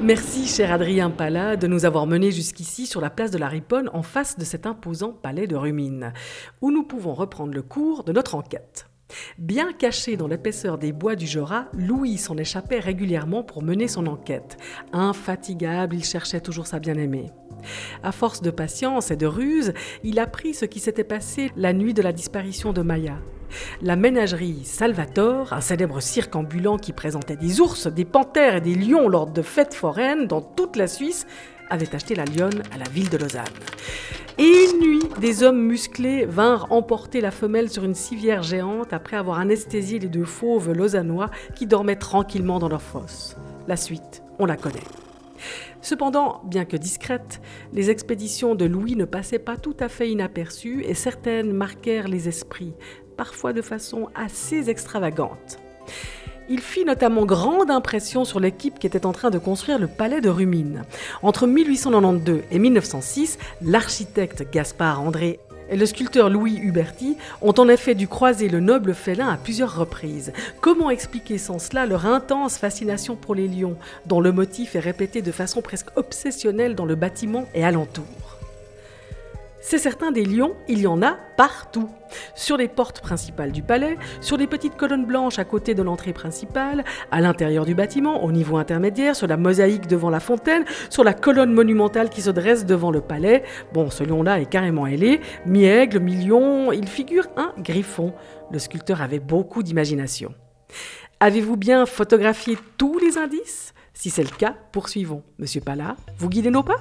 Merci, cher Adrien Pala, de nous avoir menés jusqu'ici sur la place de la Riponne en face de cet imposant palais de Rumine, où nous pouvons reprendre le cours de notre enquête. Bien caché dans l'épaisseur des bois du Jura, Louis s'en échappait régulièrement pour mener son enquête. Infatigable, il cherchait toujours sa bien-aimée. À force de patience et de ruse, il apprit ce qui s'était passé la nuit de la disparition de Maya. La ménagerie Salvatore, un célèbre cirque ambulant qui présentait des ours, des panthères et des lions lors de fêtes foraines dans toute la Suisse, avait acheté la lionne à la ville de Lausanne. Et une nuit, des hommes musclés vinrent emporter la femelle sur une civière géante après avoir anesthésié les deux fauves lausannois qui dormaient tranquillement dans leur fosse. La suite, on la connaît. Cependant, bien que discrètes, les expéditions de Louis ne passaient pas tout à fait inaperçues et certaines marquèrent les esprits, parfois de façon assez extravagante. Il fit notamment grande impression sur l'équipe qui était en train de construire le palais de Rumine. Entre 1892 et 1906, l'architecte Gaspard André et le sculpteur Louis Huberti ont en effet dû croiser le noble félin à plusieurs reprises. Comment expliquer sans cela leur intense fascination pour les lions, dont le motif est répété de façon presque obsessionnelle dans le bâtiment et alentour? C'est certain, des lions, il y en a partout. Sur les portes principales du palais, sur les petites colonnes blanches à côté de l'entrée principale, à l'intérieur du bâtiment, au niveau intermédiaire, sur la mosaïque devant la fontaine, sur la colonne monumentale qui se dresse devant le palais. Bon, ce lion-là est carrément ailé, mi-aigle, mi-lion, il figure un griffon. Le sculpteur avait beaucoup d'imagination. Avez-vous bien photographié tous les indices? Si c'est le cas, poursuivons. Monsieur Pala, vous guidez nos pas?